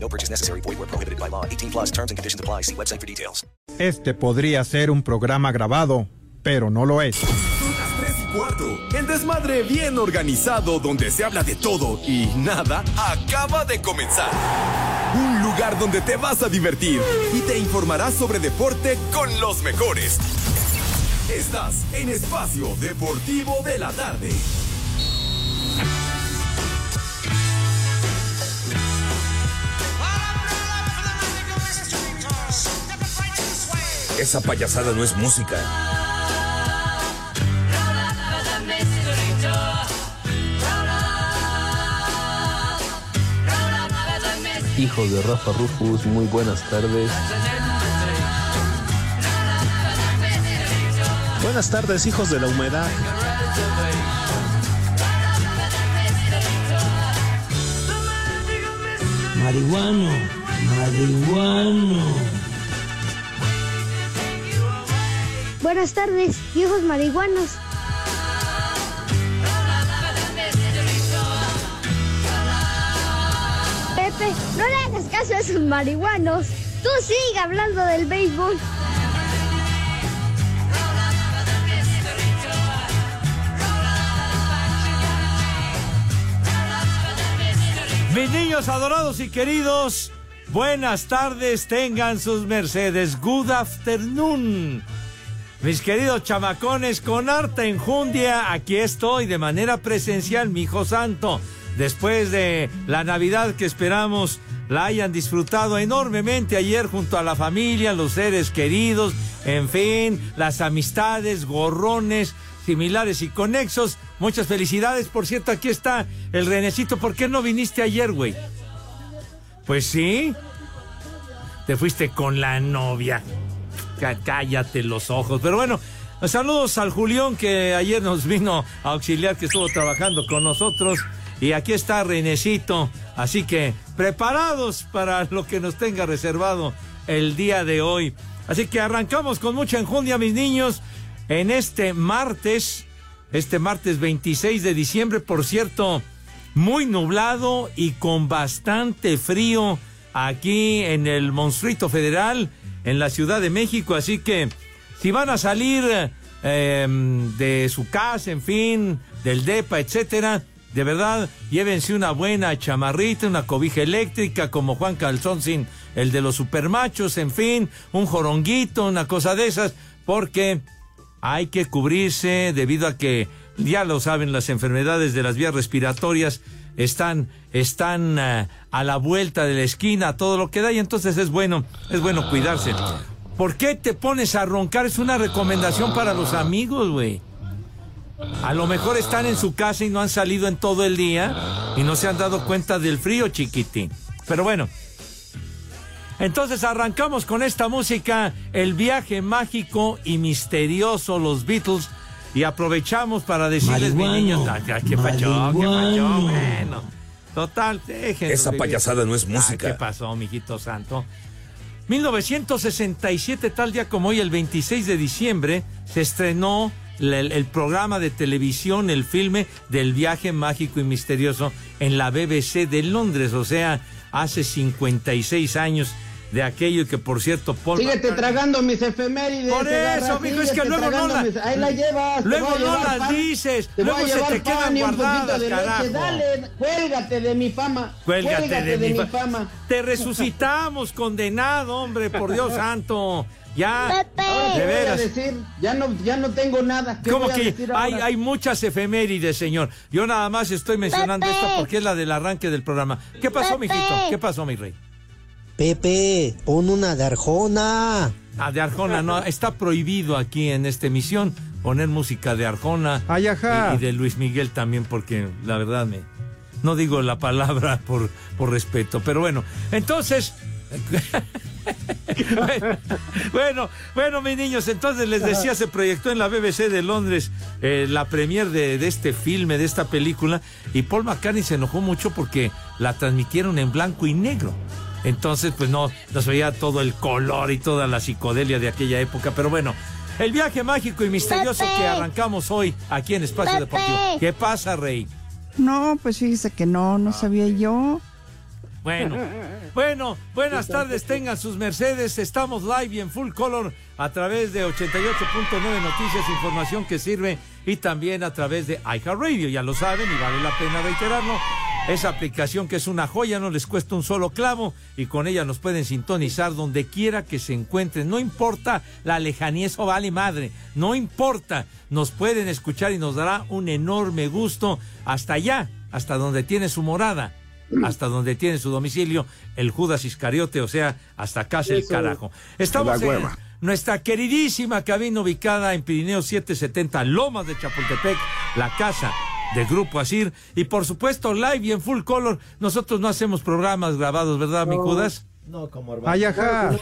No purchase necessary. Void where prohibited by law. 18 plus terms and conditions apply. See website for details. Este podría ser un programa grabado, pero no lo es. Son las 3 y cuarto. El desmadre bien organizado donde se habla de todo y nada acaba de comenzar. Un lugar donde te vas a divertir y te informarás sobre deporte con los mejores. Estás en Espacio Deportivo de la Tarde. Esa payasada no es música. Hijos de Rafa Rufus, muy buenas tardes. Buenas tardes, hijos de la humedad. Marihuano, marihuano. Buenas tardes, viejos marihuanos. Pepe, no le hagas caso a esos marihuanos. Tú sigue hablando del béisbol. Mis niños adorados y queridos, buenas tardes, tengan sus mercedes. Good afternoon. Mis queridos chamacones, con harta enjundia, aquí estoy de manera presencial, mi hijo santo. Después de la Navidad que esperamos la hayan disfrutado enormemente ayer junto a la familia, los seres queridos, en fin, las amistades, gorrones, similares y conexos. Muchas felicidades. Por cierto, aquí está el Renecito. ¿Por qué no viniste ayer, güey? Pues sí. Te fuiste con la novia. Cá- Cállate los ojos. Pero bueno, saludos al Julián que ayer nos vino a auxiliar, que estuvo trabajando con nosotros. Y aquí está Renecito. Así que preparados para lo que nos tenga reservado el día de hoy. Así que arrancamos con mucha enjundia, mis niños, en este martes, este martes 26 de diciembre, por cierto, muy nublado y con bastante frío aquí en el Monstruito Federal, en la Ciudad de México. Así que si van a salir eh, de su casa, en fin, del DEPA, etcétera, de verdad, llévense una buena chamarrita, una cobija eléctrica como Juan Calzón sin el de los supermachos, en fin, un joronguito, una cosa de esas, porque hay que cubrirse debido a que, ya lo saben, las enfermedades de las vías respiratorias están, están eh, a la vuelta de la esquina, todo lo que da, y entonces es bueno, es bueno cuidarse. ¿Por qué te pones a roncar? Es una recomendación para los amigos, güey. A lo mejor están en su casa y no han salido en todo el día y no se han dado cuenta del frío, chiquitín. Pero bueno. Entonces arrancamos con esta música, el viaje mágico y misterioso, los Beatles, y aprovechamos para decirles, mi ah, qué pachón, qué pachón, bueno. Total, déjenlo Esa payasada no es Ah, música. ¿Qué pasó, mijito santo? 1967, tal día como hoy, el 26 de diciembre, se estrenó el, el programa de televisión, el filme del viaje mágico y misterioso en la BBC de Londres, o sea, hace 56 años de aquello que, por cierto, Paul... Síguete tragando mis efemérides. Por eso, mijo, es que luego no tragando la- mis- Ahí la llevas. luego no las pan, dices, Te luego se te quedan guardadas, poquito de carajo. leche. Dale, cuélgate de mi fama. Cuélgate, de, mi, fa- fama. Te resucitamos, condenado, hombre, por Dios santo. Ya, Ahora de te voy a veras. decir, ya no, ya no tengo nada. ¿Qué ¿Cómo voy a que decir hay, ahora? hay muchas efemérides, señor? Yo nada más estoy mencionando Pepe. esta porque es la del arranque del programa. ¿Qué pasó, Pepe. mijito? ¿Qué pasó, mi rey? Pepe, pon una de Arjona. Ah, de Arjona, no, está prohibido aquí en esta emisión poner música de Arjona Ay, ajá. y, y de Luis Miguel también, porque la verdad me. No digo la palabra por, por respeto, pero bueno, entonces. bueno, bueno, mis niños, entonces les decía, se proyectó en la BBC de Londres eh, la premier de, de, este filme, de esta película, y Paul McCartney se enojó mucho porque la transmitieron en blanco y negro. Entonces, pues no, nos veía todo el color y toda la psicodelia de aquella época, pero bueno. El viaje mágico y misterioso Pepe. que arrancamos hoy aquí en Espacio Pepe. Deportivo. ¿Qué pasa, Rey? No, pues fíjese que no, no sabía yo. Bueno, bueno, buenas tardes, tengan sus Mercedes. Estamos live y en full color a través de 88.9 Noticias, información que sirve y también a través de iHeartRadio. Ya lo saben y vale la pena reiterarlo. Esa aplicación que es una joya, no les cuesta un solo clavo y con ella nos pueden sintonizar donde quiera que se encuentren. No importa la lejanía, eso vale madre. No importa, nos pueden escuchar y nos dará un enorme gusto hasta allá, hasta donde tiene su morada hasta donde tiene su domicilio el Judas Iscariote, o sea, hasta casa el carajo. Estamos en nuestra queridísima cabina ubicada en Pirineo 770, Lomas de Chapultepec, la casa del Grupo Asir, y por supuesto live y en full color. Nosotros no hacemos programas grabados, ¿verdad, mi Judas? No, como Ay, ajá.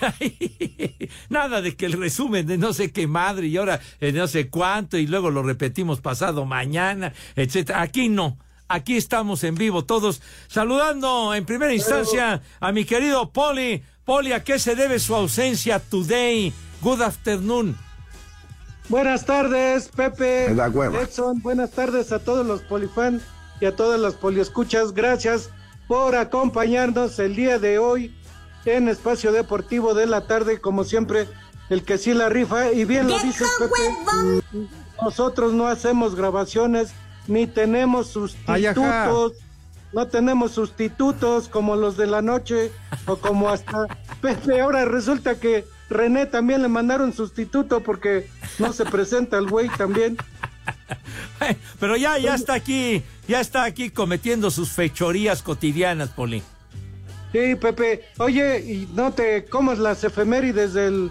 Nada de que el resumen de no sé qué madre y ahora eh, no sé cuánto y luego lo repetimos pasado mañana, etcétera. Aquí no. Aquí estamos en vivo todos saludando en primera instancia a mi querido Poli. Poli, ¿a qué se debe su ausencia today? Good afternoon. Buenas tardes, Pepe. Me da hueva. Edson, buenas tardes a todos los polifans y a todas las poliescuchas. Gracias por acompañarnos el día de hoy en Espacio Deportivo de la tarde, como siempre, el que sí la rifa. Y bien lo dices, Pepe. Nosotros no hacemos grabaciones ni tenemos Ay, sustitutos. No tenemos sustitutos como los de la noche o como hasta Pepe. Ahora resulta que René también le mandaron sustituto porque no se presenta el güey también. Pero ya, ya está aquí, ya está aquí cometiendo sus fechorías cotidianas, Poli. Sí, Pepe. Oye, y no te comas las efemérides del,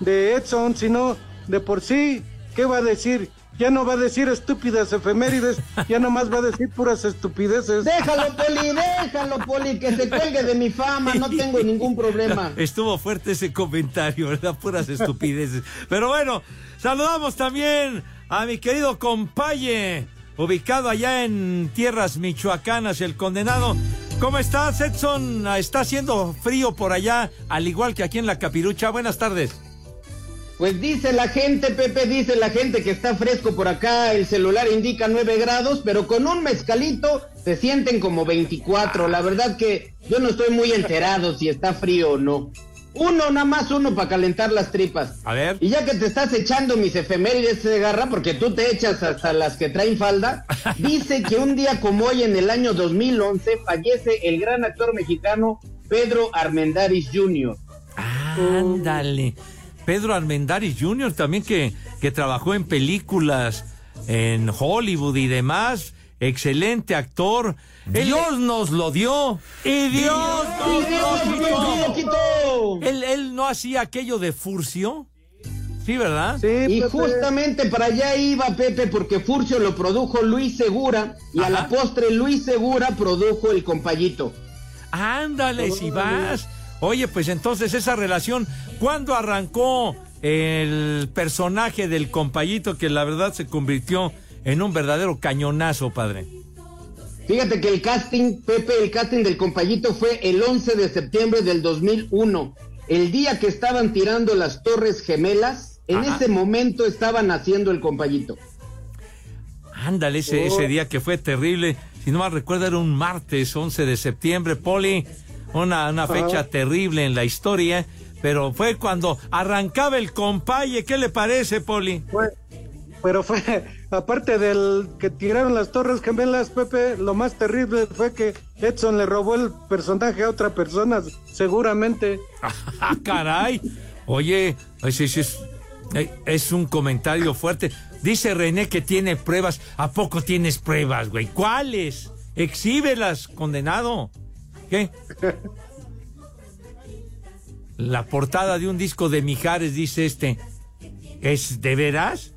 de Edson, sino de por sí. ¿Qué va a decir? Ya no va a decir estúpidas efemérides, ya nomás va a decir puras estupideces. Déjalo, Poli, déjalo, Poli, que se cuelgue de mi fama, no tengo ningún problema. Estuvo fuerte ese comentario, ¿verdad? Puras estupideces. Pero bueno, saludamos también a mi querido compaye, ubicado allá en tierras michoacanas, el condenado. ¿Cómo estás, Edson? Está haciendo frío por allá, al igual que aquí en la Capirucha. Buenas tardes. Pues dice la gente, Pepe, dice la gente que está fresco por acá, el celular indica 9 grados, pero con un mezcalito se sienten como 24. La verdad que yo no estoy muy enterado si está frío o no. Uno, nada más uno para calentar las tripas. A ver. Y ya que te estás echando mis efemérides de garra, porque tú te echas hasta las que traen falda, dice que un día como hoy en el año 2011 fallece el gran actor mexicano Pedro Armendáriz Jr. Ándale. Pedro Armendáriz Jr. también que, que trabajó en películas en Hollywood y demás. Excelente actor. Dios nos lo dio. Y Dios nos lo quitó. Él, él no hacía aquello de Furcio. Sí, ¿verdad? y justamente para allá iba Pepe porque Furcio lo produjo Luis Segura y a la postre Luis Segura produjo el compayito. Ándale, si vas. Oye, pues entonces esa relación, ¿cuándo arrancó el personaje del compayito que la verdad se convirtió en un verdadero cañonazo, padre? Fíjate que el casting, Pepe, el casting del compayito fue el 11 de septiembre del 2001. El día que estaban tirando las Torres Gemelas, en Ajá. ese momento estaban haciendo el compayito. Ándale, ese, ese día que fue terrible. Si no mal recuerdo, era un martes 11 de septiembre, Poli. Una, una fecha terrible en la historia. Pero fue cuando arrancaba el compaye. ¿Qué le parece, Poli? Pero fue, aparte del que tiraron las torres gemelas, Pepe, lo más terrible fue que Edson le robó el personaje a otra persona, seguramente. ¡Ah, caray! Oye, ese es, eh, es un comentario fuerte. Dice René que tiene pruebas. ¿A poco tienes pruebas, güey? ¿Cuáles? Exhíbelas, condenado. ¿Qué? La portada de un disco de Mijares, dice este. ¿Es de veras?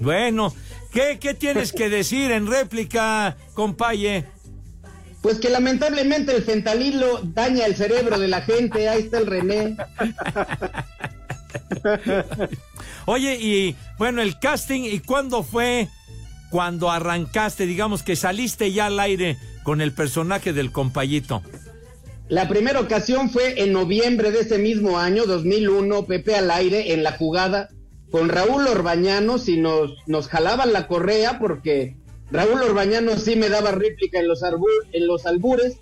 Bueno, ¿qué, qué tienes que decir en réplica, compaye? Pues que lamentablemente el fentanilo daña el cerebro de la gente. Ahí está el René. Oye, y bueno, el casting, ¿y cuándo fue cuando arrancaste, digamos que saliste ya al aire con el personaje del compayito? La primera ocasión fue en noviembre de ese mismo año, 2001, Pepe al aire en la jugada con Raúl Orbañanos y nos, nos jalaban la correa porque Raúl Orbañanos sí me daba réplica en los, en los albures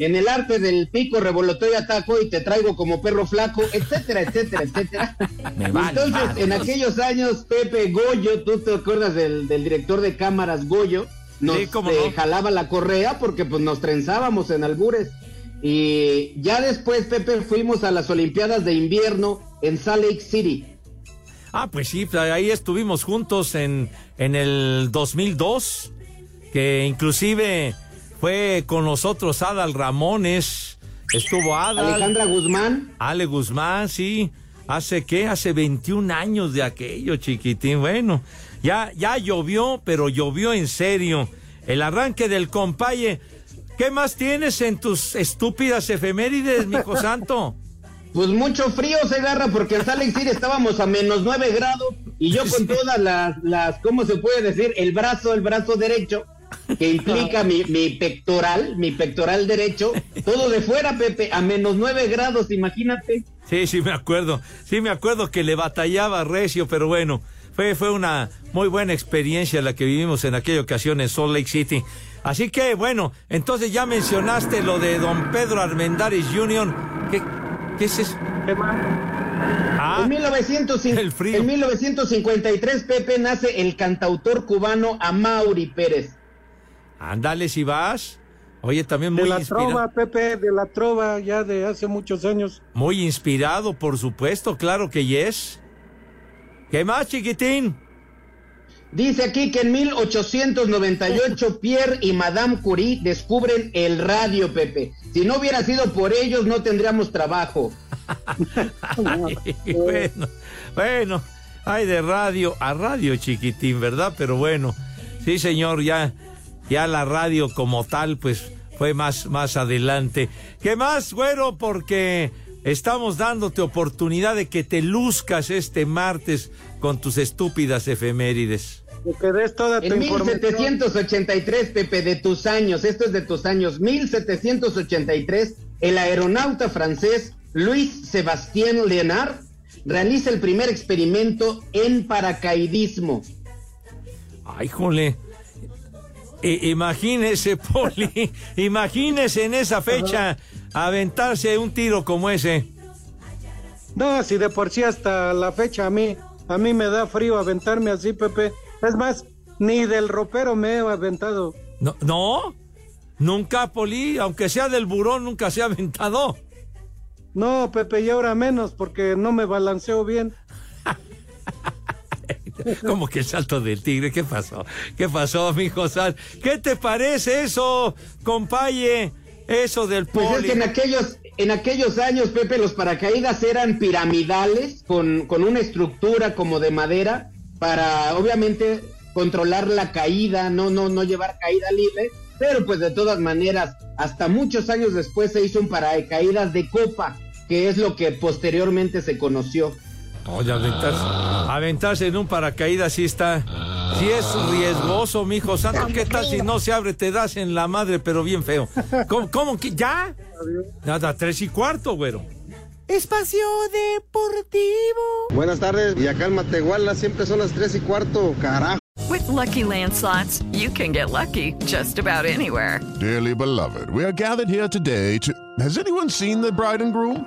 en el arte del pico, revoloteo y ataco y te traigo como perro flaco, etcétera, etcétera, etcétera. Entonces, en aquellos años, Pepe Goyo, tú te acuerdas del, director de cámaras Goyo, nos eh, jalaba la correa porque pues nos trenzábamos en albures. Y ya después, Pepe, fuimos a las Olimpiadas de Invierno en Salt Lake City. Ah, pues sí, ahí estuvimos juntos en, en el 2002, que inclusive fue con nosotros Adal Ramones, estuvo Adal. Alejandra Guzmán. Ale Guzmán, sí. ¿Hace qué? Hace 21 años de aquello, chiquitín. Bueno, ya, ya llovió, pero llovió en serio. El arranque del compaye. ¿Qué más tienes en tus estúpidas efemérides, mijo santo? Pues mucho frío se agarra porque en Salt City estábamos a menos 9 grados y yo con todas las, las, ¿cómo se puede decir? El brazo, el brazo derecho que implica mi, mi, pectoral, mi pectoral derecho, todo de fuera, Pepe, a menos nueve grados, imagínate. Sí, sí, me acuerdo, sí, me acuerdo que le batallaba recio, pero bueno, fue, fue una muy buena experiencia la que vivimos en aquella ocasión en Salt Lake City. Así que, bueno, entonces ya mencionaste lo de don Pedro Armendáriz Jr. ¿Qué, qué es eso? Ah, en, 1950, en 1953, Pepe, nace el cantautor cubano Amaury Pérez. Ándale si vas. Oye, también muy De la trova, Pepe, de la trova ya de hace muchos años. Muy inspirado, por supuesto, claro que yes. ¿Qué más, chiquitín? Dice aquí que en 1898 Pierre y Madame Curie descubren el radio, Pepe. Si no hubiera sido por ellos, no tendríamos trabajo. bueno, bueno, hay de radio a radio, chiquitín, ¿verdad? Pero bueno, sí, señor, ya ya la radio como tal, pues fue más, más adelante. ¿Qué más, güero? Porque estamos dándote oportunidad de que te luzcas este martes con tus estúpidas efemérides. Que des toda tu en 1783, Pepe, de tus años, esto es de tus años, 1783, el aeronauta francés Luis Sébastien Léonard realiza el primer experimento en paracaidismo. Ay, jole imagínese, Poli, imagínese en esa fecha aventarse un tiro como ese. No, si de por sí hasta la fecha a mí, a mí me da frío aventarme así, Pepe. Es más, ni del ropero me he aventado. No, no, nunca, Poli, aunque sea del burón, nunca se ha aventado. No, Pepe, y ahora menos, porque no me balanceo bien. ¿Cómo que el salto del tigre? ¿Qué pasó? ¿Qué pasó, mijo Sal? ¿Qué te parece eso, compaye? Eso del poli. Pues es que en aquellos, en aquellos años, Pepe, los paracaídas eran piramidales con, con una estructura como de madera para, obviamente, controlar la caída, no, no, no llevar caída libre. Pero pues de todas maneras, hasta muchos años después se hizo un paracaídas de copa, que es lo que posteriormente se conoció. Oye, aventarse, aventarse en un paracaídas sí está. Sí es riesgoso, mijo santo. ¿Qué tal si no se abre? Te das en la madre, pero bien feo. ¿Cómo, cómo que ya? Nada, tres y cuarto, güero. Espacio Deportivo. Buenas tardes. Y acá en Matehuala siempre son las tres y cuarto, carajo. With lucky landslots, you can get lucky just about anywhere. Dearly beloved, we are gathered here today to. Has anyone seen the bride and groom?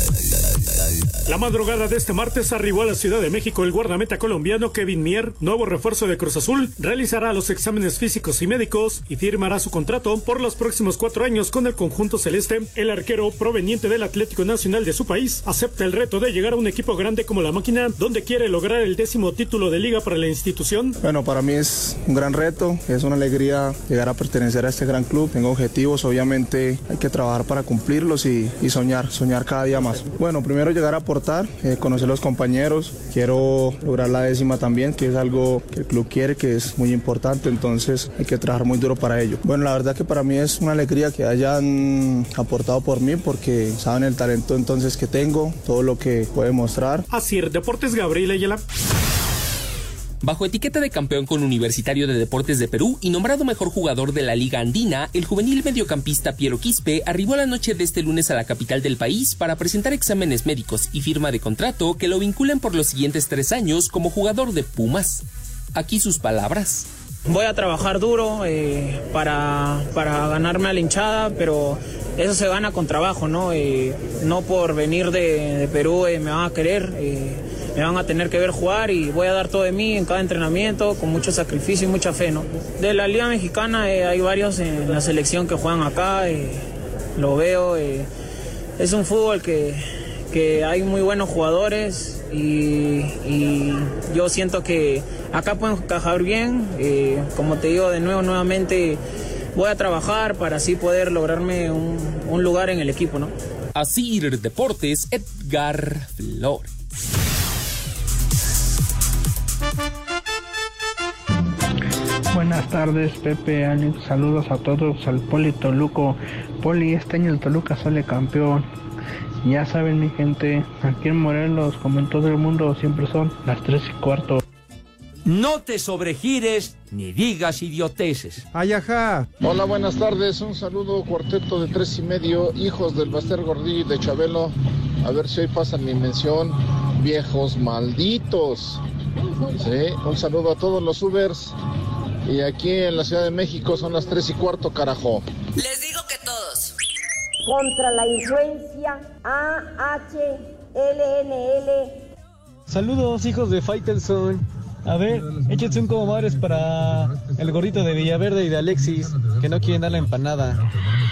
La madrugada de este martes arribó a la Ciudad de México el guardameta colombiano Kevin Mier, nuevo refuerzo de Cruz Azul, realizará los exámenes físicos y médicos y firmará su contrato por los próximos cuatro años con el conjunto celeste. El arquero proveniente del Atlético Nacional de su país acepta el reto de llegar a un equipo grande como la máquina, donde quiere lograr el décimo título de liga para la institución. Bueno, para mí es un gran reto, es una alegría llegar a pertenecer a este gran club. Tengo objetivos, obviamente hay que trabajar para cumplirlos y, y soñar, soñar cada día más. Bueno, primero llegar a aportar, eh, conocer los compañeros, quiero lograr la décima también, que es algo que el club quiere, que es muy importante, entonces hay que trabajar muy duro para ello. Bueno, la verdad que para mí es una alegría que hayan aportado por mí porque saben el talento entonces que tengo, todo lo que puede mostrar. Así Deportes Gabriel Ayala. Bajo etiqueta de campeón con Universitario de Deportes de Perú y nombrado mejor jugador de la Liga Andina, el juvenil mediocampista Piero Quispe arribó la noche de este lunes a la capital del país para presentar exámenes médicos y firma de contrato que lo vinculan por los siguientes tres años como jugador de Pumas. Aquí sus palabras. Voy a trabajar duro eh, para, para, ganarme a la hinchada, pero eso se gana con trabajo, ¿no? Eh, no por venir de, Perú eh, me van a querer me van a tener que ver jugar y voy a dar todo de mí en cada entrenamiento con mucho sacrificio y mucha fe. ¿no? De la Liga Mexicana eh, hay varios en la selección que juegan acá, eh, lo veo. Eh, es un fútbol que, que, hay muy buenos jugadores y, yo siento que acá pueden encajar bien. como te digo de nuevo, nuevamente voy a trabajar para así poder lograrme un, un lugar en el equipo. ¿no? Así Deportes, Edgar Flores. Buenas tardes, Pepe, Alex. Saludos a todos al Poli Toluco. Poli, este año el Toluca sale campeón. Ya saben, mi gente, aquí en Morelos, como en todo el mundo, siempre son las 3 y cuarto. No te sobregires ni digas idioteces. Ayaja. Hola, buenas tardes. Un saludo, cuarteto de tres y medio, hijos del Baster Gordillo y de Chabelo. A ver si hoy pasan mi mención. Viejos malditos. Sí, un saludo a todos los Ubers y aquí en la Ciudad de México son las 3 y cuarto, carajo. Les digo que todos. Contra la influencia AHLNL. Saludos, hijos de Faitelson. A ver, échense un como madres para el gorrito de Villaverde y de Alexis, que no quieren dar la empanada.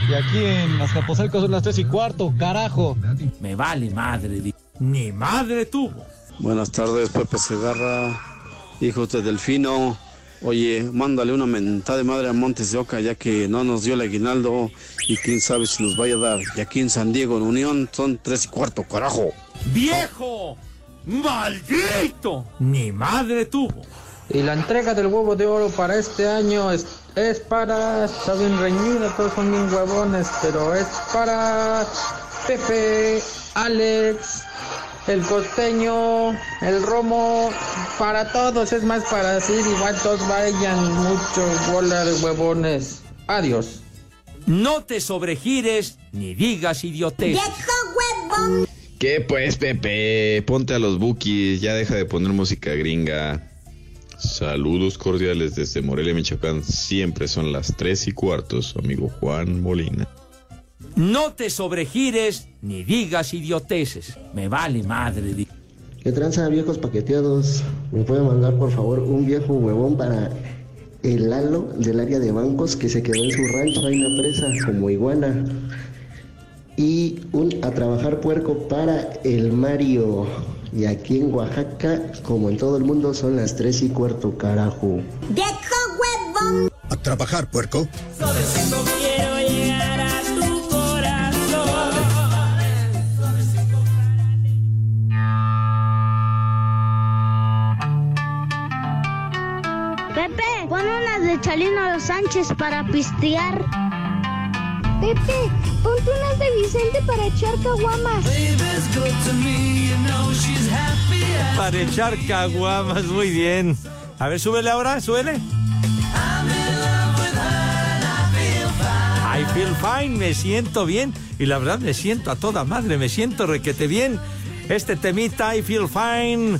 Y aquí en Azcapotzalco son las 3 y cuarto, carajo. Me vale madre, ni madre tuvo. Buenas tardes, Pepe Segarra, hijos de Delfino. Oye, mándale una mentada de madre a Montes de Oca, ya que no nos dio el aguinaldo y quién sabe si nos vaya a dar. Y aquí en San Diego, en Unión, son tres y cuarto, carajo. ¡Viejo! ¡Maldito! Ni madre tuvo. Y la entrega del huevo de oro para este año es, es para. Está bien reñida, todos son bien huevones, pero es para. Pepe, Alex, el costeño, el romo, para todos, es más para decir igual todos vayan muchos bolas huevones. Adiós. No te sobregires ni digas idiotes. ¿Qué pues, Pepe? Ponte a los bookies, ya deja de poner música gringa. Saludos cordiales desde Morelia, Michoacán. Siempre son las tres y cuarto, su amigo Juan Molina. No te sobregires ni digas idioteces. Me vale madre. ¿Qué tranza, viejos paqueteados? ¿Me puede mandar, por favor, un viejo huevón para el Lalo del área de bancos que se quedó en su rancho ahí en la presa como iguana? Y un a trabajar puerco para el Mario. Y aquí en Oaxaca, como en todo el mundo, son las tres y cuarto, carajo. ¡Viejo huevón! A trabajar, puerco. quiero Sánchez para pistear. Pepe, ponte unas de Vicente para echar caguamas. Para echar caguamas, muy bien. A ver, súbele ahora, súbele. I feel fine, me siento bien. Y la verdad me siento a toda madre, me siento requete bien. Este temita, I feel fine,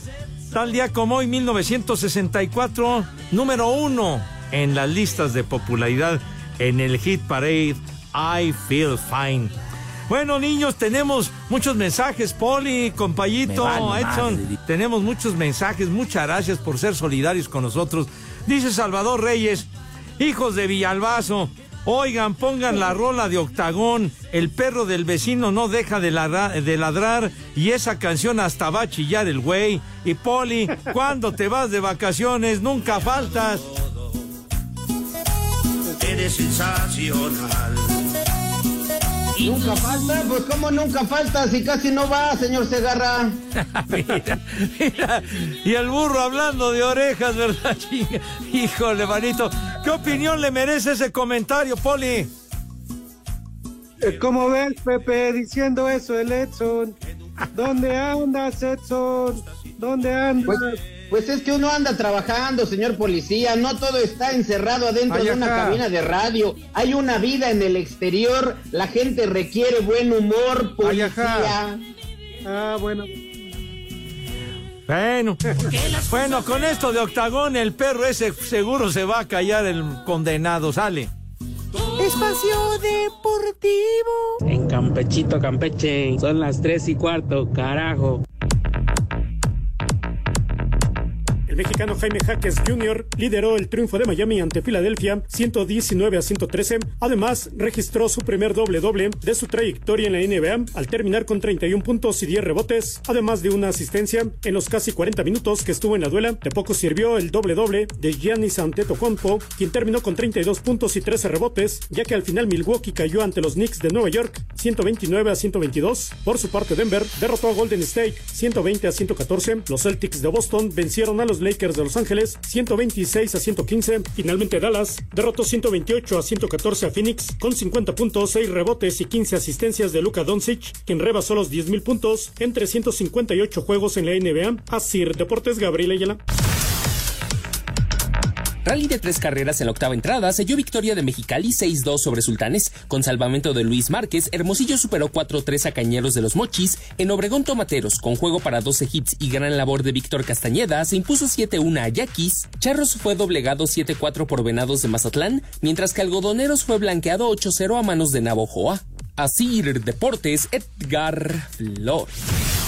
tal día como hoy, 1964, número uno en las listas de popularidad en el Hit Parade, I feel fine. Bueno, niños, tenemos muchos mensajes, Poli, compayito, vale Edson. madre. Tenemos muchos mensajes, muchas gracias por ser solidarios con nosotros. Dice Salvador Reyes, hijos de Villalbazo, oigan, pongan la rola de Octagón, el perro del vecino no deja de, ladra- de ladrar y esa canción hasta va a chillar el güey. Y Poli, cuando te vas de vacaciones, nunca faltas. Eres sensacional. Nunca falta, pues como nunca falta, si casi no va, señor Segarra. mira, mira, y el burro hablando de orejas, ¿verdad, chinga? Híjole, manito, ¿qué opinión le merece ese comentario, Poli? Eh, ¿Cómo ves, Pepe, diciendo eso, el Edson? ¿Dónde andas, Edson? ¿Dónde andas? Pues, pues es que uno anda trabajando, señor policía, no todo está encerrado adentro Ay, de una cabina de radio. Hay una vida en el exterior, la gente requiere buen humor, policía. Ah, bueno. Bueno, bueno, con esto de Octagón, el perro ese seguro se va a callar el condenado, sale. Espacio Deportivo. En Campechito, Campeche, son las tres y cuarto, carajo. Mexicano Jaime Jaques Jr. lideró el triunfo de Miami ante Filadelfia 119 a 113. Además, registró su primer doble doble de su trayectoria en la NBA al terminar con 31 puntos y 10 rebotes, además de una asistencia en los casi 40 minutos que estuvo en la duela. De poco sirvió el doble doble de Giannis Antetokounmpo, quien terminó con 32 puntos y 13 rebotes, ya que al final Milwaukee cayó ante los Knicks de Nueva York 129 a 122. Por su parte, Denver derrotó a Golden State 120 a 114. Los Celtics de Boston vencieron a los Lakers de Los Ángeles 126 a 115. Finalmente Dallas derrotó 128 a 114 a Phoenix con 50 puntos, 6 rebotes y 15 asistencias de Luka Doncic, quien rebasó los 10.000 puntos en 358 juegos en la NBA. Asir Deportes Gabriel Ayala. Rally de tres carreras en la octava entrada selló victoria de Mexicali 6-2 sobre Sultanes. Con salvamento de Luis Márquez, Hermosillo superó 4-3 a Cañeros de los Mochis. En Obregón Tomateros, con juego para 12 hits y gran labor de Víctor Castañeda, se impuso 7-1 a Yaquis. Charros fue doblegado 7-4 por Venados de Mazatlán, mientras que Algodoneros fue blanqueado 8-0 a manos de Navojoa. Asir Deportes, Edgar Flores.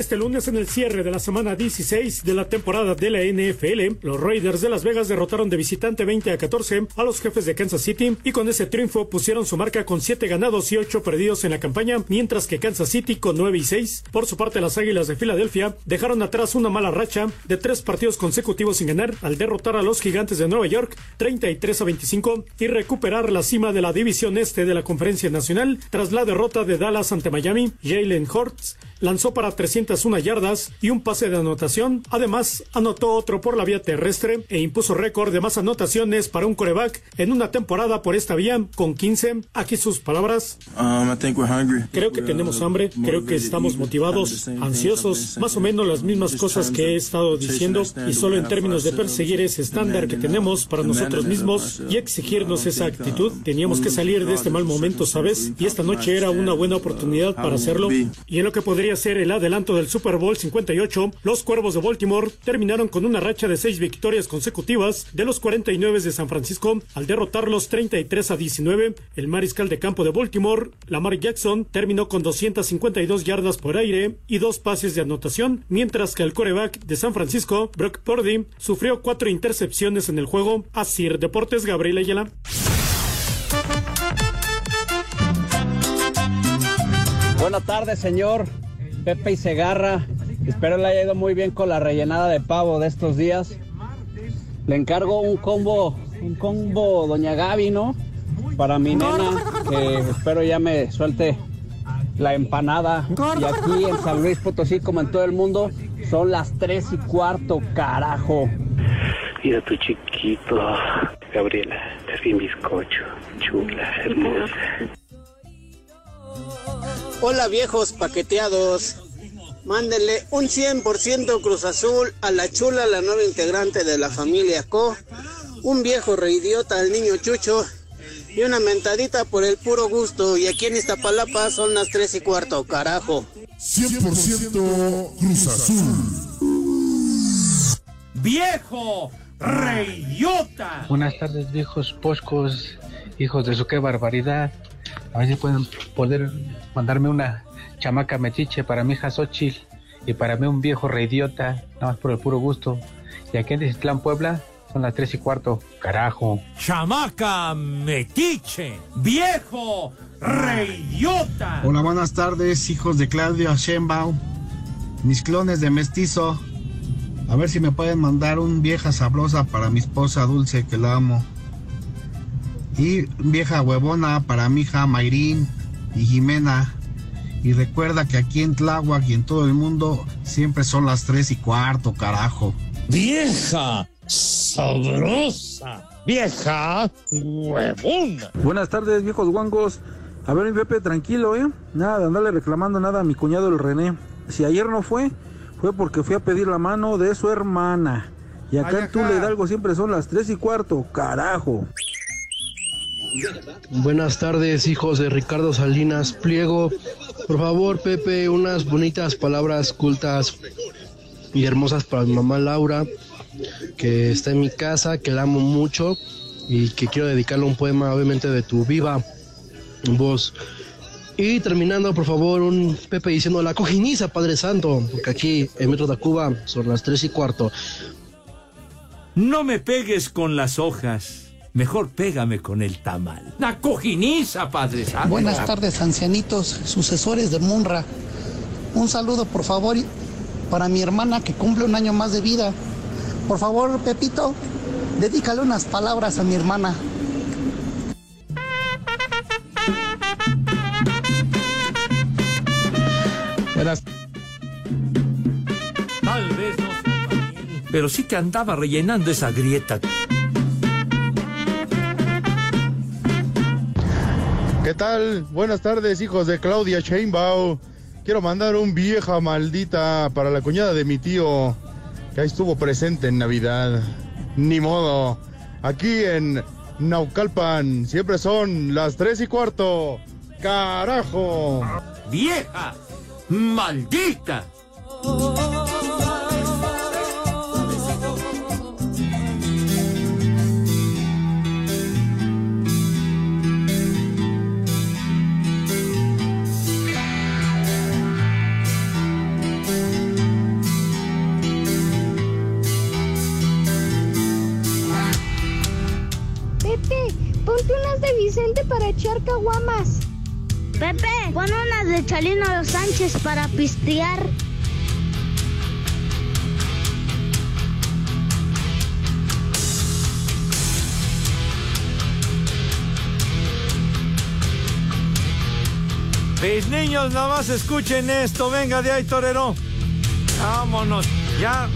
Este lunes en el cierre de la semana 16 de la temporada de la NFL, los Raiders de Las Vegas derrotaron de visitante 20 a 14 a los jefes de Kansas City y con ese triunfo pusieron su marca con 7 ganados y 8 perdidos en la campaña, mientras que Kansas City con 9 y 6. Por su parte, las Águilas de Filadelfia dejaron atrás una mala racha de tres partidos consecutivos sin ganar al derrotar a los Gigantes de Nueva York 33 a 25 y recuperar la cima de la división este de la Conferencia Nacional tras la derrota de Dallas ante Miami. Jalen Hurts lanzó para 301 yardas y un pase de anotación. Además, anotó otro por la vía terrestre e impuso récord de más anotaciones para un coreback en una temporada por esta vía con 15. Aquí sus palabras. Um, I think we're hungry. Creo que tenemos hambre, creo que estamos motivados, ansiosos, más o menos las mismas cosas que he estado diciendo y solo en términos de perseguir ese estándar que tenemos para nosotros mismos y exigirnos esa actitud. Teníamos que salir de este mal momento, ¿sabes? Y esta noche era una buena oportunidad para hacerlo. Y en lo que podría ser el adelanto del Super Bowl 58, los Cuervos de Baltimore terminaron con una racha de seis victorias consecutivas de los 49 de San Francisco al derrotarlos 33 a 19. El mariscal de campo de Baltimore, Lamar Jackson, terminó con 252 yardas por aire y dos pases de anotación, mientras que el coreback de San Francisco, Brock Purdy, sufrió cuatro intercepciones en el juego. Asir Deportes Gabriel Ayala. Buenas tardes, señor Pepe y Segarra. Espero le haya ido muy bien con la rellenada de pavo de estos días. Le encargo un combo, un combo Doña Gaby, ¿no? Para mi nena, que espero ya me suelte la empanada. Y aquí en San Luis Potosí, como en todo el mundo, son las tres y cuarto, carajo. Mira tu chiquito, Gabriela, es bien bizcocho, chula, hermosa. Hola viejos paqueteados. Mándenle un 100% Cruz Azul a la chula, la nueva integrante de la familia Co. Un viejo reidiota al niño Chucho. Y una mentadita por el puro gusto. Y aquí en Iztapalapa son las 3 y cuarto, carajo. 100% Cruz Azul. ¡Viejo! ¡Reyota! Buenas tardes, viejos poscos, hijos de su qué barbaridad. A ver si pueden poder mandarme una chamaca metiche para mi hija Xochitl y para mí un viejo reidiota, nada más por el puro gusto. Y aquí en Decitlán, Puebla, son las tres y cuarto. Carajo. Chamaca metiche, viejo reidiota. Hola, buenas tardes, hijos de Claudio Sheinbaum. Mis clones de mestizo. A ver si me pueden mandar un vieja sabrosa para mi esposa Dulce, que la amo. Y vieja huevona para mi hija Mayrín y Jimena. Y recuerda que aquí en Tláhuac y en todo el mundo siempre son las tres y cuarto, carajo. Vieja sabrosa. Vieja huevona. Buenas tardes, viejos guangos. A ver, mi Pepe, tranquilo, ¿eh? Nada de andarle reclamando nada a mi cuñado el René. Si ayer no fue, fue porque fui a pedir la mano de su hermana. Y acá en Tula Hidalgo siempre son las tres y cuarto, carajo. Buenas tardes, hijos de Ricardo Salinas Pliego. Por favor, Pepe, unas bonitas palabras cultas y hermosas para mi mamá Laura, que está en mi casa, que la amo mucho y que quiero dedicarle un poema, obviamente, de tu viva voz. Y terminando, por favor, un Pepe diciendo la cojiniza, Padre Santo, porque aquí en Metro de Cuba son las tres y cuarto. No me pegues con las hojas. Mejor pégame con el tamal. La cojiniza, Padre Santo. Buenas tardes, ancianitos, sucesores de Munra. Un saludo, por favor, para mi hermana que cumple un año más de vida. Por favor, Pepito, dedícale unas palabras a mi hermana. Verás. Tal vez no sea pero sí que andaba rellenando esa grieta. ¿Qué tal? Buenas tardes, hijos de Claudia Sheinbaum. Quiero mandar un vieja maldita para la cuñada de mi tío, que ahí estuvo presente en Navidad. Ni modo. Aquí en Naucalpan siempre son las tres y cuarto. ¡Carajo! ¡Vieja! ¡Maldita! Echar caguamas. Pepe, pon unas de Chalino Los Sánchez para pistear. Mis niños, nada más escuchen esto. Venga de ahí, torero. Vámonos. Ya.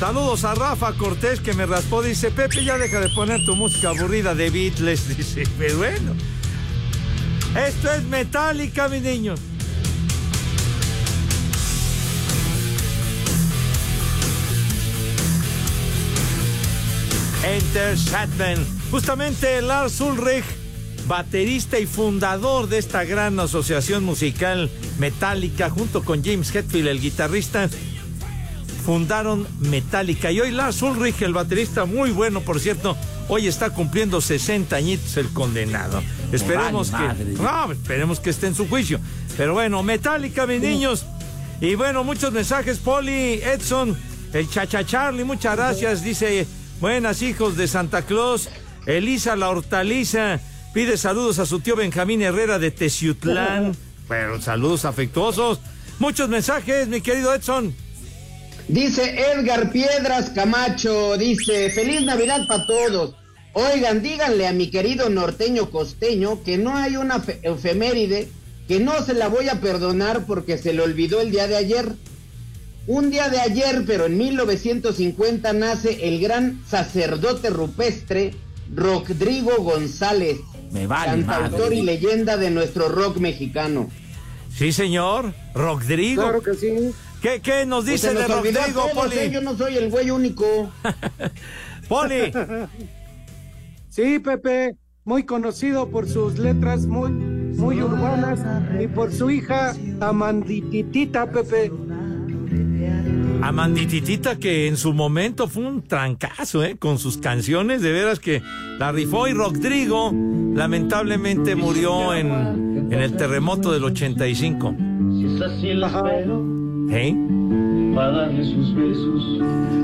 Saludos a Rafa Cortés que me raspó. Dice, Pepe, ya deja de poner tu música aburrida de Beatles. Dice, pero bueno. Esto es Metallica, mis niños. Enter Shatman. Justamente Lars Ulrich, baterista y fundador de esta gran asociación musical Metallica, junto con James Hetfield, el guitarrista, fundaron Metallica. Y hoy Lars Ulrich, el baterista, muy bueno, por cierto, hoy está cumpliendo 60 añitos el condenado. Esperemos vale que. madre. No, esperemos que esté en su juicio. Pero bueno, Metallica, mis niños. Y bueno, muchos mensajes, Poli, Edson, el Chacha Charlie, muchas gracias. Dice, buenas hijos de Santa Claus. Elisa la hortaliza pide saludos a su tío Benjamín Herrera de Teciutlán. Pero saludos afectuosos. Muchos mensajes, mi querido Edson. Dice Edgar Piedras Camacho, dice, feliz Navidad para todos. Oigan, díganle a mi querido norteño costeño que no hay una fe- efeméride que no se la voy a perdonar porque se le olvidó el día de ayer. Un día de ayer, pero en 1950 nace el gran sacerdote rupestre Rodrigo González, Me vale cantautor madre. y leyenda de nuestro rock mexicano. Sí, señor. Rodrigo. Claro que sí. ¿Qué, qué nos Pues dice se de nos Rodrigo, Poli? ¿eh? Yo no soy el güey único. Poli. Sí, Pepe, muy conocido por sus letras muy, muy urbanas y por su hija Amandititita, Pepe. Amandititita que en su momento fue un trancazo, ¿eh? Con sus canciones, de veras que la rifó y Rodrigo lamentablemente murió en, en el terremoto del 85. ¿Eh?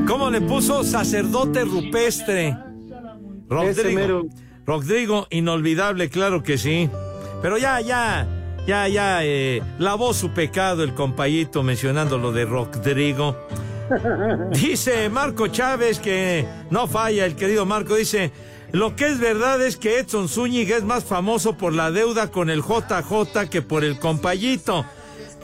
¿Cómo le puso sacerdote rupestre? Rodrigo. Rodrigo, inolvidable, claro que sí. Pero ya, ya, ya, ya, eh, lavó su pecado el compayito mencionando lo de Rodrigo. Dice Marco Chávez que no falla el querido Marco, dice, lo que es verdad es que Edson Zúñiga es más famoso por la deuda con el JJ que por el compayito.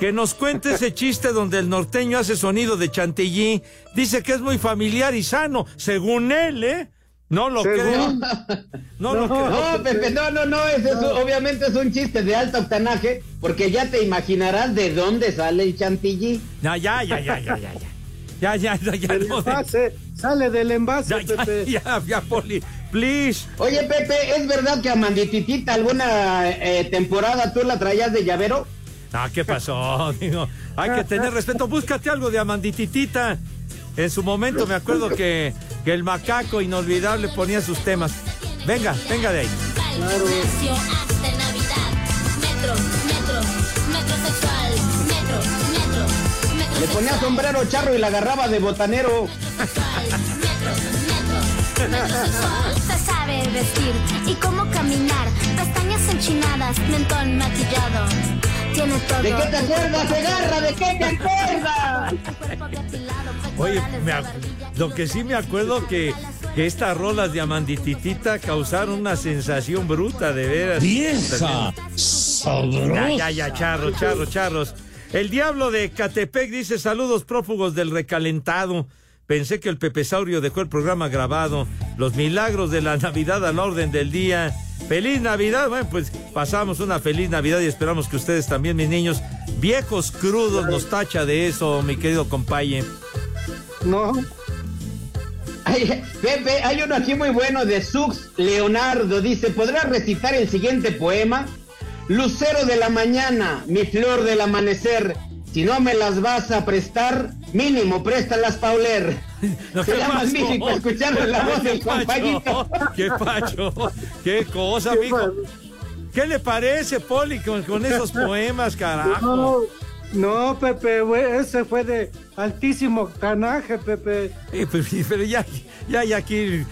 Que nos cuente ese chiste donde el norteño hace sonido de chantilly. Dice que es muy familiar y sano, según él, ¿eh? No lo creo. No, lo creo. No, Pepe, no, no, no, ese es, obviamente es un chiste de alto octanaje, porque ya te imaginarás de dónde sale el chantilly. Ya, ya, ya, ya, ya, ya. Ya, ya, ya, ya. El no, envase, sale del envase, ya, ya, ya, ya, Poli, please. Oye, Pepe, ¿es verdad que a Mandititita alguna eh, temporada tú la traías de llavero? Ah, ¿qué pasó? Digo, hay que tener respeto. Búscate algo de Amandititita. En su momento me acuerdo que, que el macaco inolvidable ponía sus temas. Venga, venga de ahí. Le ponía sombrero charro y la agarraba de botanero. Se sabe vestir y cómo caminar. Pestañas enchinadas, mentón maquillado. Tiene todo. ¿De qué te acuerdas, Segarra? ¿De qué te acuerdas? Oye, me lo que sí me acuerdo que, que estas rolas de Amandititita causaron una sensación bruta, de veras. Vieja, Ya, ya, ya, charros, charros, charros. El diablo de Catepec dice saludos prófugos del recalentado. Pensé que el Pepesaurio dejó el programa grabado. Los milagros de la Navidad al orden del día. Feliz Navidad. Bueno, pues pasamos una feliz Navidad y esperamos que ustedes también, mis niños, viejos crudos, nos tacha de eso, mi querido compaye. No. Pepe, hay uno aquí muy bueno de Sux Leonardo. Dice, ¿podrás recitar el siguiente poema? Lucero de la mañana, mi flor del amanecer. Si no me las vas a prestar, mínimo préstalas pa' oler. No, Se ¿qué llama pasó? místico escuchar la voz del ¿Qué pacho? compañito. ¿Qué pacho? ¿Qué cosa, mijo? ¿Qué le parece, Poli, con, con esos poemas, carajo? No, no, Pepe, ese fue de altísimo canaje, Pepe. Eh, pero, pero ya, ya, ya aquí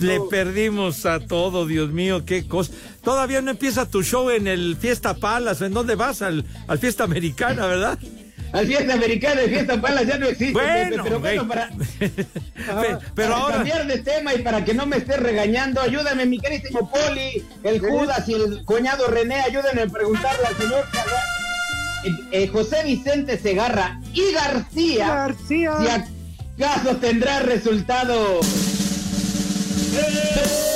le perdimos a todo, Dios mío, qué cosa. Todavía no empieza tu show en el Fiesta Palace. ¿En dónde vas? Al, al Fiesta Americana, ¿verdad? Al fiesta americana, el fiesta palas ya no existe, Bueno, pero bueno, para, Pe- pero para ahora. cambiar de tema y para que no me esté regañando, ayúdame, mi querísimo Poli, el Judas y el cuñado René, ayúdenme a preguntarle al señor eh, eh, José Vicente Segarra y García, García. si acaso tendrá resultado. ¡Ay,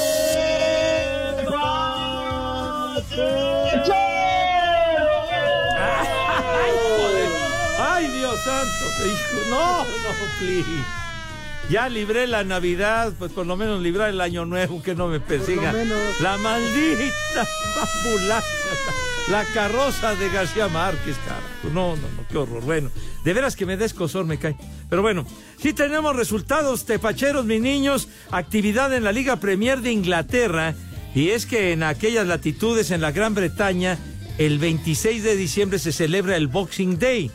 Dios santo! hijo! ¡No, no, please! Ya libré la Navidad, pues por lo menos librar el Año Nuevo, que no me persiga. La maldita ambulancia, la carroza de García Márquez, carajo. No, no, no, qué horror. Bueno, de veras que me da escozor, me cae. Pero bueno, sí tenemos resultados, tepacheros, mis niños. Actividad en la Liga Premier de Inglaterra. Y es que en aquellas latitudes, en la Gran Bretaña, el 26 de diciembre se celebra el Boxing Day.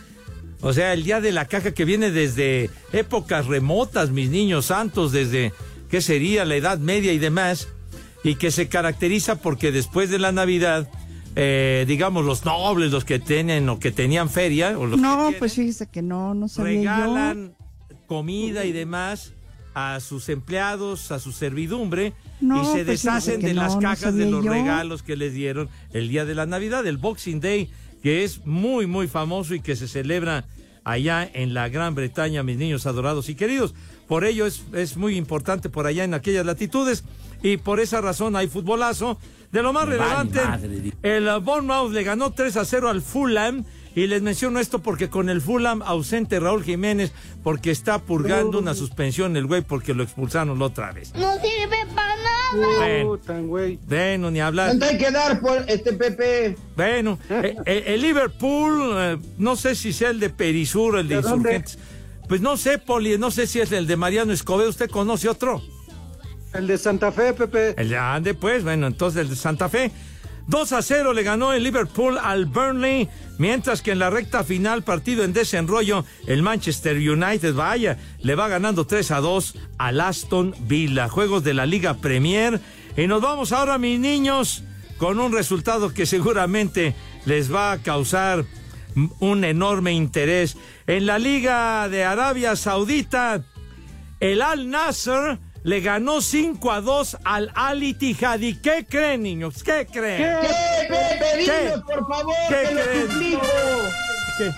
O sea, el día de la caja que viene desde épocas remotas, mis niños santos, desde, ¿qué sería? La Edad Media y demás, y que se caracteriza porque después de la Navidad, eh, digamos, los nobles, los que tienen o que tenían feria, o los No, pues fíjese que no, no sabía regalan comida y demás a sus empleados, a su servidumbre, No, y se pues deshacen que de no, las no cajas de los yo. regalos que les dieron el día de la Navidad, el Boxing Day, que es muy, muy famoso y que se celebra allá en la Gran Bretaña, mis niños adorados y queridos. Por ello es, es muy importante por allá en aquellas latitudes y por esa razón hay futbolazo. De lo más relevante, el Bournemouth le ganó 3 a 0 al Fulham y les menciono esto porque con el Fulham ausente Raúl Jiménez porque está purgando una suspensión el güey porque lo expulsaron la otra vez. No sirve para nada. Bueno. Putan, güey. Bueno, ni hablar. ¿Cuánto hay que dar por este Pepe? Bueno, eh, eh, el Liverpool, eh, no sé si sea el de Perisur o el de ¿De dónde? Insurgentes. Pues no sé, Poli, no sé si es el de Mariano Escobedo. ¿Usted conoce otro? El de Santa Fe, Pepe. El de Ande, pues, bueno, entonces el de Santa Fe. 2 a 0 le ganó el Liverpool al Burnley, mientras que en la recta final, partido en desenrollo, el Manchester United, vaya, le va ganando 3 a 2 al Aston Villa. Juegos de la Liga Premier. Y nos vamos ahora, mis niños, con un resultado que seguramente les va a causar un enorme interés. En la Liga de Arabia Saudita, el Al Nasser le ganó 5 a 2 al Al Ittihad. ¿Y qué creen, niños? ¿Qué creen? ¿Qué, Pepe? Dinos, por favor, ¿Qué te lo creen? suplico. ¿Qué?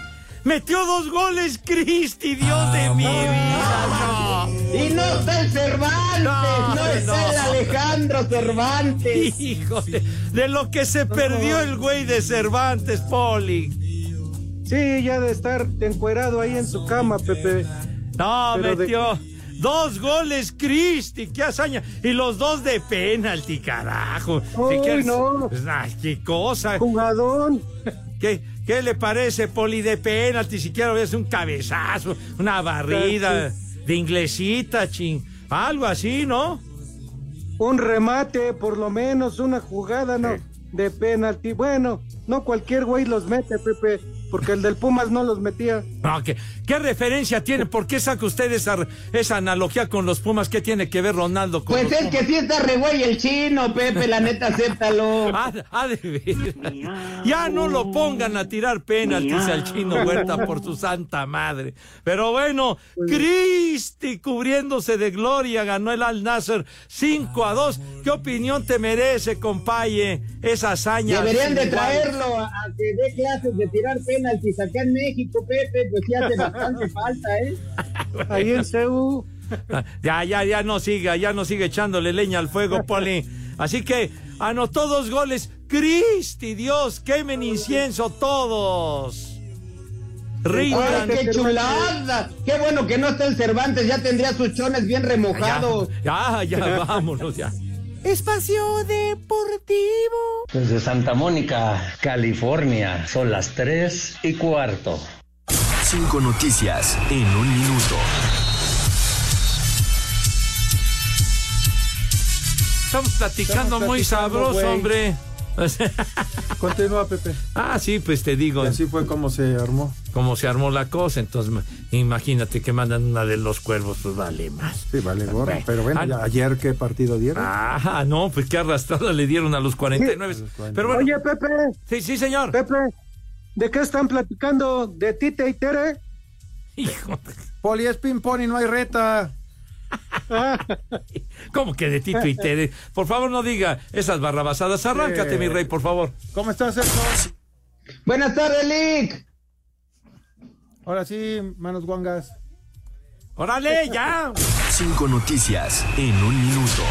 Metió dos goles, Cristi, Dios de mi vida. No. Y no está el Cervantes, no, No, está el. Alejandro Cervantes. Híjole, de lo que se perdió el güey de Cervantes, Poli. Sí, ya de estar encuerado ahí en su cama, Pepe. No, Pero de- metió dos goles, Cristi, qué hazaña. Y los dos de penalti, carajo. Uy, quieres- no. Pues, ay, qué cosa. Jugadón. ¿Qué, ¿Qué le parece, Poli, de penalti? Si quiero ver un cabezazo, una barrida de inglesita, ching. Algo así, ¿no? Un remate, por lo menos, una jugada, ¿no? De penalti. Bueno, no cualquier güey los mete, Pepe, porque el del Pumas no los metía. ¿qué, referencia tiene? ¿Por qué saca usted esa, esa analogía con los Pumas? ¿Qué tiene que ver Ronaldo con Pues los es Pumas? que sí está re güey el chino, Pepe, la neta, acéptalo. Ah, ah. Ya no lo pongan a tirar penaltis al chino Huerta por su santa madre. Pero bueno, Cristi cubriéndose de gloria ganó el Al Nasser 5 a 2. ¿Qué opinión te merece, compaye, esa hazaña? Deberían de traerlo a, a que dé clases de tirar penaltis acá en México, Pepe, pues sí hace bastante falta, ¿eh? Ahí en CEU. Ya, ya, ya no siga, ya no sigue echándole leña al fuego, Poli. Así que anotó dos goles. Cristi, Dios, quemen incienso todos. ¡Ay, qué chulada! ¡Qué bueno que no está el Cervantes! Ya tendría sus chones bien remojados. Ya, ya, vámonos, ya. Espacio Deportivo. Desde Santa Mónica, California, son las 3 y cuarto. Cinco noticias en un minuto. Estamos platicando Estamos muy sabroso, hombre. Continúa, Pepe. Ah, sí, pues te digo. Y así fue como se armó. Como se armó la cosa, entonces ma- imagínate que mandan una de los cuervos, pues vale más. Sí, vale. Bueno. Pero bueno, Ah, ayer qué partido dieron. Ah, no, pues qué arrastrada le dieron a los 49. Pero bueno, Oye, Pepe. Sí, sí, señor. Pepe, ¿de qué están platicando? ¿De Tite y Tere? Hijo. Poli es ping-pong y no hay reta. ¿Cómo que de Tito y Tere? Por favor, no diga esas barrabasadas. Arráncate, Sí. mi rey, por favor. ¿Cómo estás, Sergio? Buenas tardes, Lick. Ahora sí, manos guangas. ¡Órale, ya! Cinco noticias en un minuto.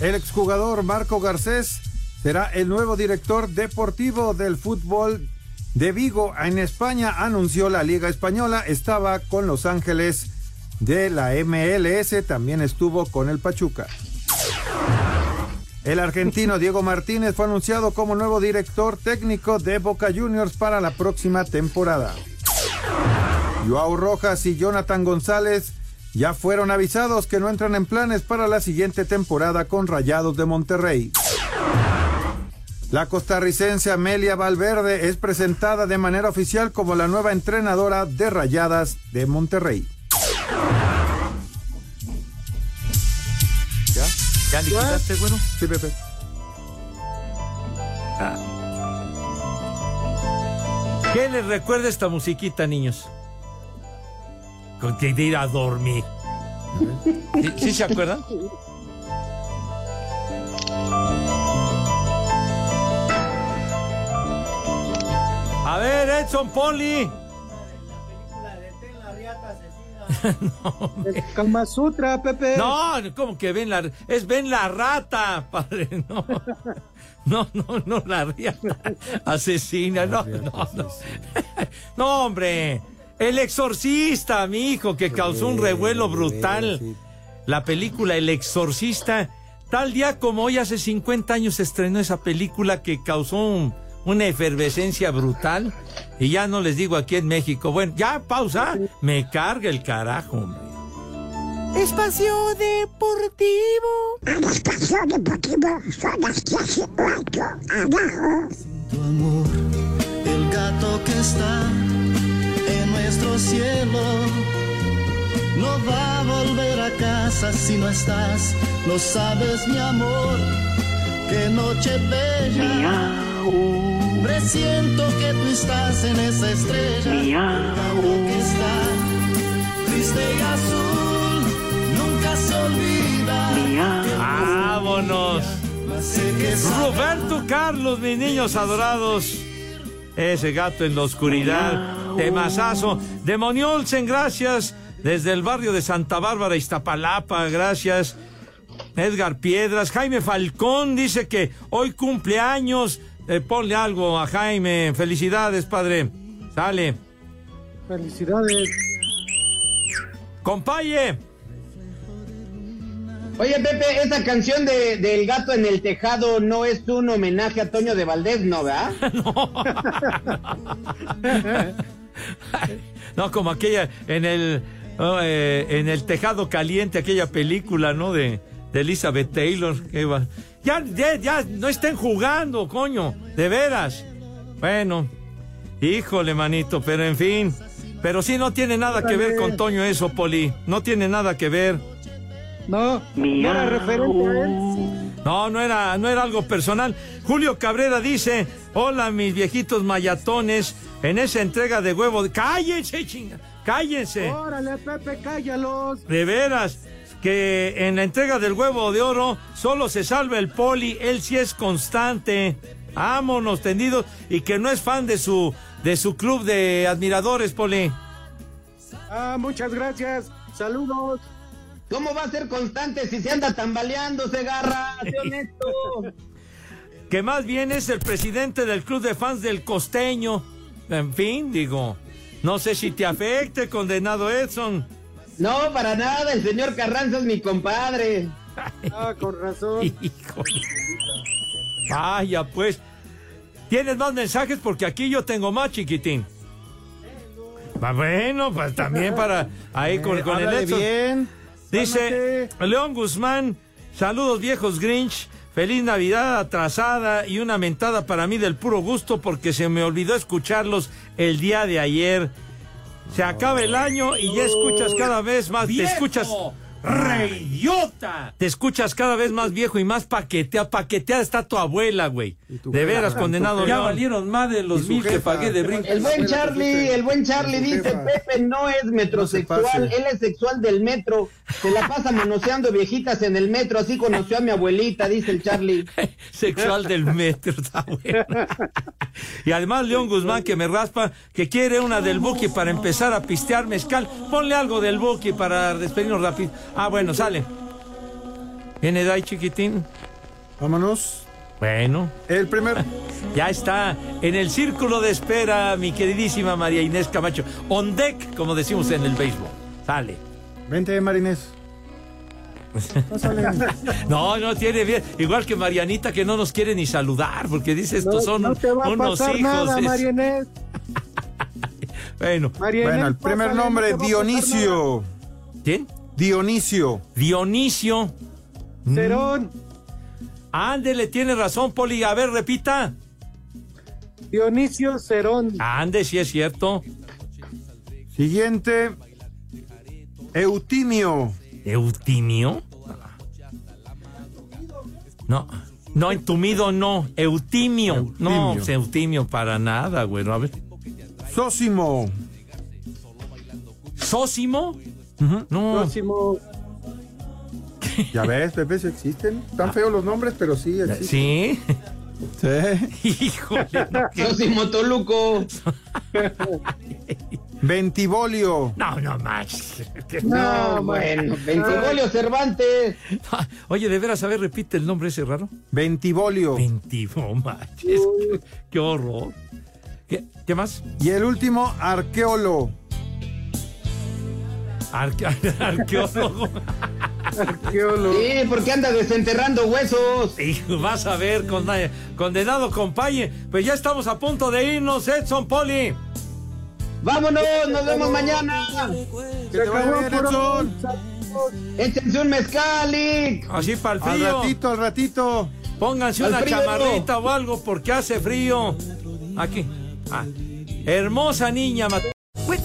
El exjugador Marco Garcés será el nuevo director deportivo del fútbol de Vigo. En España anunció la Liga Española, estaba con Los Ángeles de la MLS, también estuvo con el Pachuca. El argentino Diego Martínez fue anunciado como nuevo director técnico de Boca Juniors para la próxima temporada. Joao Rojas y Jonathan González ya fueron avisados que no entran en planes para la siguiente temporada con Rayados de Monterrey. La costarricense Amelia Valverde es presentada de manera oficial como la nueva entrenadora de Rayadas de Monterrey. ¿Ya? ¿Ya liquidaste, güero? Sí, Pepe. ¿Qué les recuerda esta musiquita, niños? Con que de ir a dormir. ¿Sí, sí se acuerdan? A ver, Edson Poli. El Kama Sutra, Pepe. No, como que ven la... Es ven la rata, padre. No, no, no, no la riata asesina. No, no, no. No, hombre. El exorcista, mi hijo, que causó un revuelo brutal. La película El exorcista. Tal día como hoy, hace 50 años, se estrenó esa película que causó un, una efervescencia brutal. Y ya no les digo aquí en México. Bueno, ya pausa. Me carga el carajo, hombre. Espacio Deportivo. Al espacio deportivo son las 10 y cuatro. Abajo. tu amor, el gato que está en nuestro cielo. No va a volver a casa si no estás, lo sabes mi amor, qué noche bella. Presiento que tú estás en esa estrella, el gato que está triste y azul, nunca se olvida. ¡Vámonos! Roberto Carlos, mis niños adorados. Ese gato en la oscuridad. Temazazo. Demonio Olsen, gracias. Desde el barrio de Santa Bárbara, Iztapalapa, gracias. Edgar Piedras. Jaime Falcón dice que hoy cumple años. Eh, ponle algo a Jaime. Felicidades, padre. Sale. Felicidades. Compaye. Oye, Pepe, esa canción de, del gato en el tejado no es un homenaje a Toño de Valdés, ¿no, verdad? No, como aquella en el oh, eh, en el tejado caliente, aquella película, ¿no? De, de Elizabeth Taylor. que va- Ya, ya, ya, no estén jugando, coño, de veras. Bueno, híjole, manito, pero en fin. Pero sí no tiene nada que ver con Toño eso, Poli. No tiene nada que ver. No, no era referente a él. No, no era, no era algo personal. Julio Cabrera dice, hola mis viejitos mayatones, en esa entrega de huevo, de- cállense, chinga, cállense. Órale, Pepe, cállalos. De veras, que en la entrega del huevo de oro solo se salva el poli, él sí es constante. Vámonos tendidos y que no es fan de su de su club de admiradores, poli. Ah, muchas gracias. Saludos. ¿Cómo va a ser constante si se anda tambaleando, Segarra? Sé honesto. Que más bien es el presidente del club de fans del costeño. En fin, digo, no sé si te afecte, condenado Edson. No, para nada, el señor Carranza es mi compadre. Ah, con razón. Híjole. Vaya, pues. ¿Tienes más mensajes? Porque aquí yo tengo más, chiquitín. Va, bueno, pues también para ahí con, con el Edson. bien. Dice León Guzmán, saludos viejos Grinch, feliz Navidad atrasada y una mentada para mí del puro gusto porque se me olvidó escucharlos el día de ayer. Se acaba el año y ya escuchas cada vez más, te escuchas... ¡Reyota! Te escuchas cada vez más viejo y más paqueteada. Paqueteada está tu abuela, güey. De veras, condenado. Ya valieron más de los mil que pagué de brinco. El buen Charlie, el buen Charlie dice, Pepe no es metrosexual, él es sexual del metro. Se la pasa manoseando viejitas en el metro, así conoció a mi abuelita, dice el Charlie. Sexual del metro, está bueno. Y además León Guzmán que me raspa, que quiere una del Buki para empezar a pistear mezcal. Ponle algo del Buki para despedirnos rápido. Ah, bueno, sale. ¿Viene de ahí, chiquitín? Vámonos. Bueno. El primer. Ya está en el círculo de espera, mi queridísima María Inés Camacho. On deck, como decimos en el béisbol. Sale. Vente, Marinés. No, no tiene bien. Igual que Marianita que no nos quiere ni saludar porque dice estos No, son no te va a unos pasar hijos. nada, es- Marianés. Bueno. Bueno, el primer nombre, Dionisio. ¿Quién? Dionisio. Dionisio. Cerón. Ándele, tiene razón, Poli. A ver, repita. Dionisio Cerón. Ande, si es cierto. Siguiente. Eutimio. ¿Eutimio? No. No, entumido no. Eutimio. No, pues, Eutimio para nada, güey. A ver. Sósimo. ¿Sósimo? No. Próximo. Ya ves, si existen. Están feos los nombres, pero sí existen. ¿Sí? Sí. Híjole. no, qué- Sosimo Toluco. Ventibolio. No, no más. No, bueno, Ventibolio Cervantes. Oye, de veras, a ver, repite el nombre ese raro. Ventibolio. Ventibo, manches. Qué, qué horror. ¿Qué, qué más? Y el último, arqueolo. Arque- arqueólogo. Sí, porque anda desenterrando huesos. Y vas a ver, con- condenado compañe. Pues ya estamos a punto de irnos, Edson Poli. Vámonos, nos vemos mañana. Se acabó por hoy. Échense un mezcalic. Así para el Al frío. ratito, al ratito. Pónganse Al una frío. chamarrita o algo porque hace frío. Aquí. Ah. Hermosa niña.